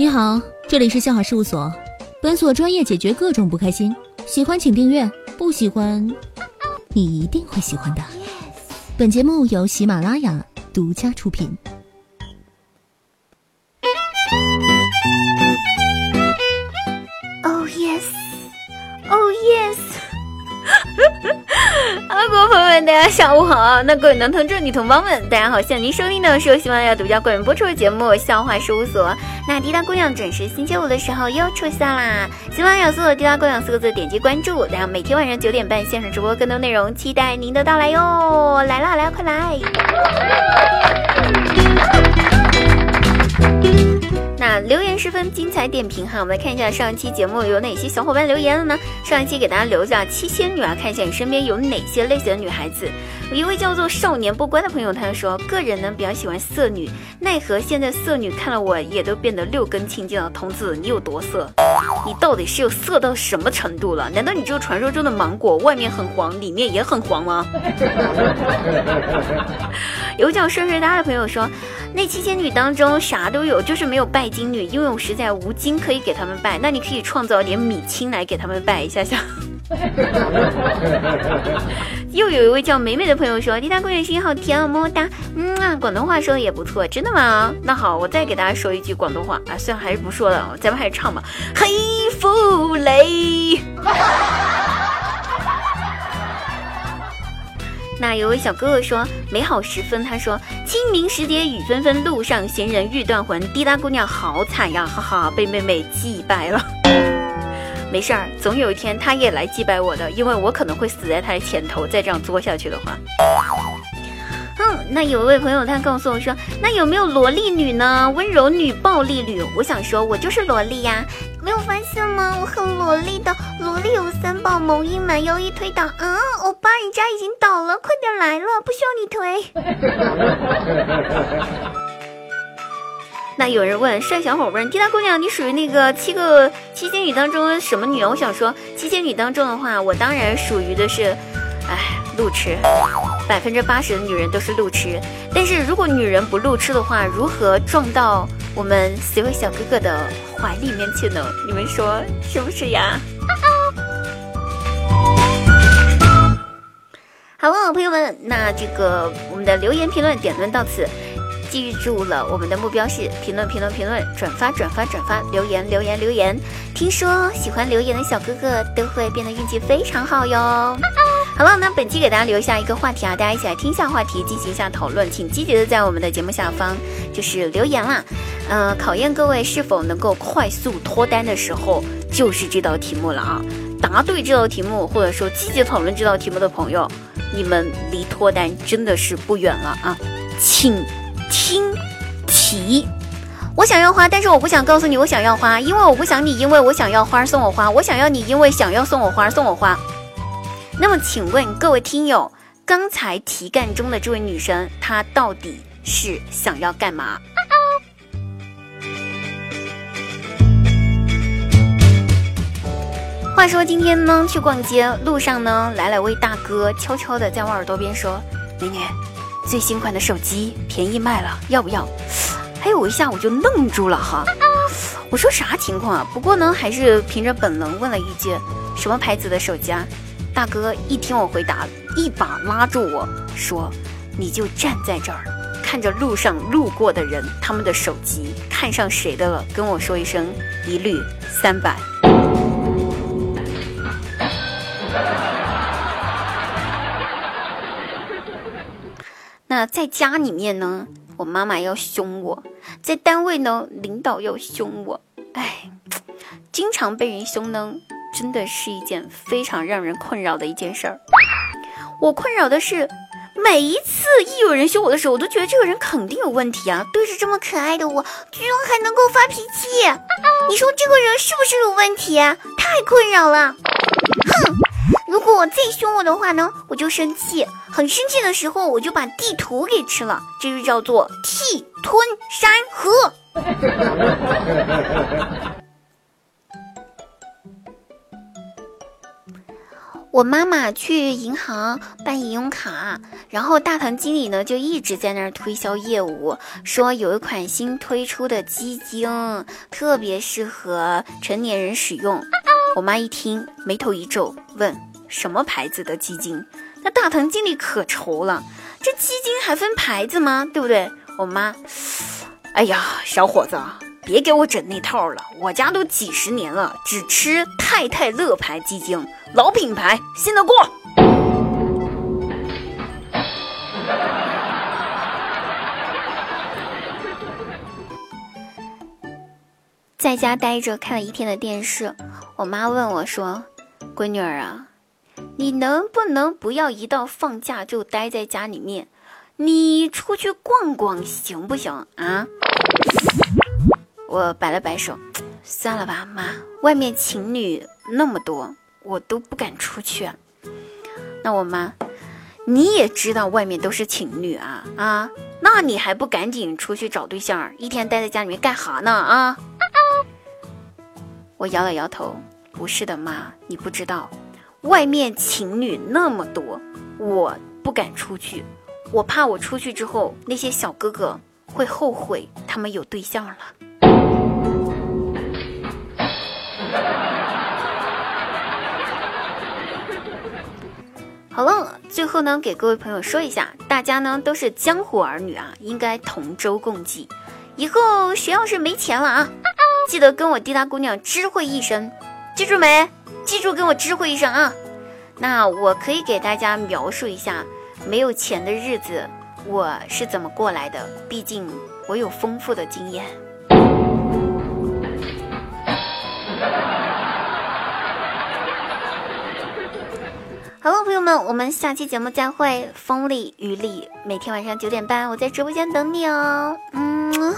你好，这里是笑话事务所，本所专业解决各种不开心。喜欢请订阅，不喜欢，你一定会喜欢的。本节目由喜马拉雅独家出品。大家下午好。那各位男同志、女同胞们，大家好。现在您收听的是由喜马拉雅独家冠名播出的节目《笑话事务所》。那滴答姑娘准时星期五的时候又出现啦！喜马拉雅搜索“滴答姑娘”四个字，点击关注，然后每天晚上九点半线上直播更多内容，期待您的到来哟！来啦，来啦，快来！留言十分精彩，点评哈，我们来看一下上一期节目有哪些小伙伴留言了呢？上一期给大家留下七仙女啊，看一下你身边有哪些类型的女孩子。有一位叫做少年不乖的朋友，他说个人呢比较喜欢色女，奈何现在色女看了我也都变得六根清净了。童子，你有多色？你到底是有色到什么程度了？难道你这个传说中的芒果外面很黄，里面也很黄吗？有个叫顺顺哒的朋友说，那七仙女当中啥都有，就是没有拜金女，因为我实在无金可以给他们拜。那你可以创造点米青来给他们拜一下下。又有一位叫美美的朋友说：“滴答公园声音好甜哦，么么哒。”嗯啊，广东话说的也不错，真的吗？那好，我再给大家说一句广东话啊，虽然还是不说了，咱们还是唱吧。黑富雷。那有位小哥哥说：“美好时分。”他说：“清明时节雨纷纷，路上行人欲断魂。”滴答姑娘好惨呀，哈哈，被妹妹祭拜了。没事儿，总有一天他也来祭拜我的，因为我可能会死在他的前头。再这样作下去的话，嗯，那有一位朋友他告诉我说：“那有没有萝莉女呢？温柔女、暴力女？”我想说，我就是萝莉呀，没有发现吗？我很萝莉的，萝莉有三宝：萌一蛮腰一推倒。啊，欧巴，人家已经倒了，快点来了，不需要你推。那有人问帅小伙问滴答姑娘，你属于那个七个七仙女当中什么女？我想说，七仙女当中的话，我当然属于的是，哎，路痴，百分之八十的女人都是路痴。但是如果女人不路痴的话，如何撞到我们四位小哥哥的怀里面去呢？你们说是不是呀？好了，朋友们，那这个我们的留言评论点论到此。记住了，我们的目标是评论、评论、评论，转发、转发、转发，留言、留言、留言。听说喜欢留言的小哥哥都会变得运气非常好哟。好了，那本期给大家留下一个话题啊，大家一起来听一下话题，进行一下讨论，请积极的在我们的节目下方就是留言啦。嗯，考验各位是否能够快速脱单的时候，就是这道题目了啊。答对这道题目，或者说积极讨论这道题目的朋友，你们离脱单真的是不远了啊，请。听题，我想要花，但是我不想告诉你我想要花，因为我不想你因为我想要花送我花，我想要你因为想要送我花送我花。那么请问各位听友，刚才题干中的这位女生，她到底是想要干嘛？话说今天呢，去逛街路上呢，来了位大哥，悄悄的在我耳朵边说：“美女。”最新款的手机便宜卖了，要不要？还有我一下我就愣住了哈，我说啥情况啊？不过呢，还是凭着本能问了一句，什么牌子的手机啊？大哥一听我回答，一把拉住我说：“你就站在这儿，看着路上路过的人，他们的手机看上谁的了，跟我说一声，一律三百。”那在家里面呢，我妈妈要凶我；在单位呢，领导要凶我。哎，经常被人凶呢，真的是一件非常让人困扰的一件事儿。我困扰的是，每一次一有人凶我的时候，我都觉得这个人肯定有问题啊！对着这么可爱的我，居然还能够发脾气，你说这个人是不是有问题啊？太困扰了！哼。如果我再凶我的话呢，我就生气，很生气的时候，我就把地图给吃了，这就叫做气吞山河。我妈妈去银行办银用卡，然后大堂经理呢就一直在那儿推销业务，说有一款新推出的基金特别适合成年人使用。我妈一听，眉头一皱，问什么牌子的基金？那大堂经理可愁了，这基金还分牌子吗？对不对？我妈，哎呀，小伙子。别给我整那套了，我家都几十年了，只吃太太乐牌鸡精，老品牌，信得过。在家待着看了一天的电视，我妈问我说：“闺女儿啊，你能不能不要一到放假就待在家里面？你出去逛逛行不行啊？”我摆了摆手，算了吧，妈，外面情侣那么多，我都不敢出去。那我妈，你也知道外面都是情侣啊啊，那你还不赶紧出去找对象？一天待在家里面干哈呢啊？我摇了摇头，不是的，妈，你不知道，外面情侣那么多，我不敢出去，我怕我出去之后那些小哥哥会后悔他们有对象了。好了，最后呢，给各位朋友说一下，大家呢都是江湖儿女啊，应该同舟共济。以后谁要是没钱了啊，记得跟我滴答姑娘知会一声，记住没？记住跟我知会一声啊。那我可以给大家描述一下没有钱的日子我是怎么过来的，毕竟我有丰富的经验。我们下期节目再会。风里雨里，每天晚上九点半，我在直播间等你哦。嗯。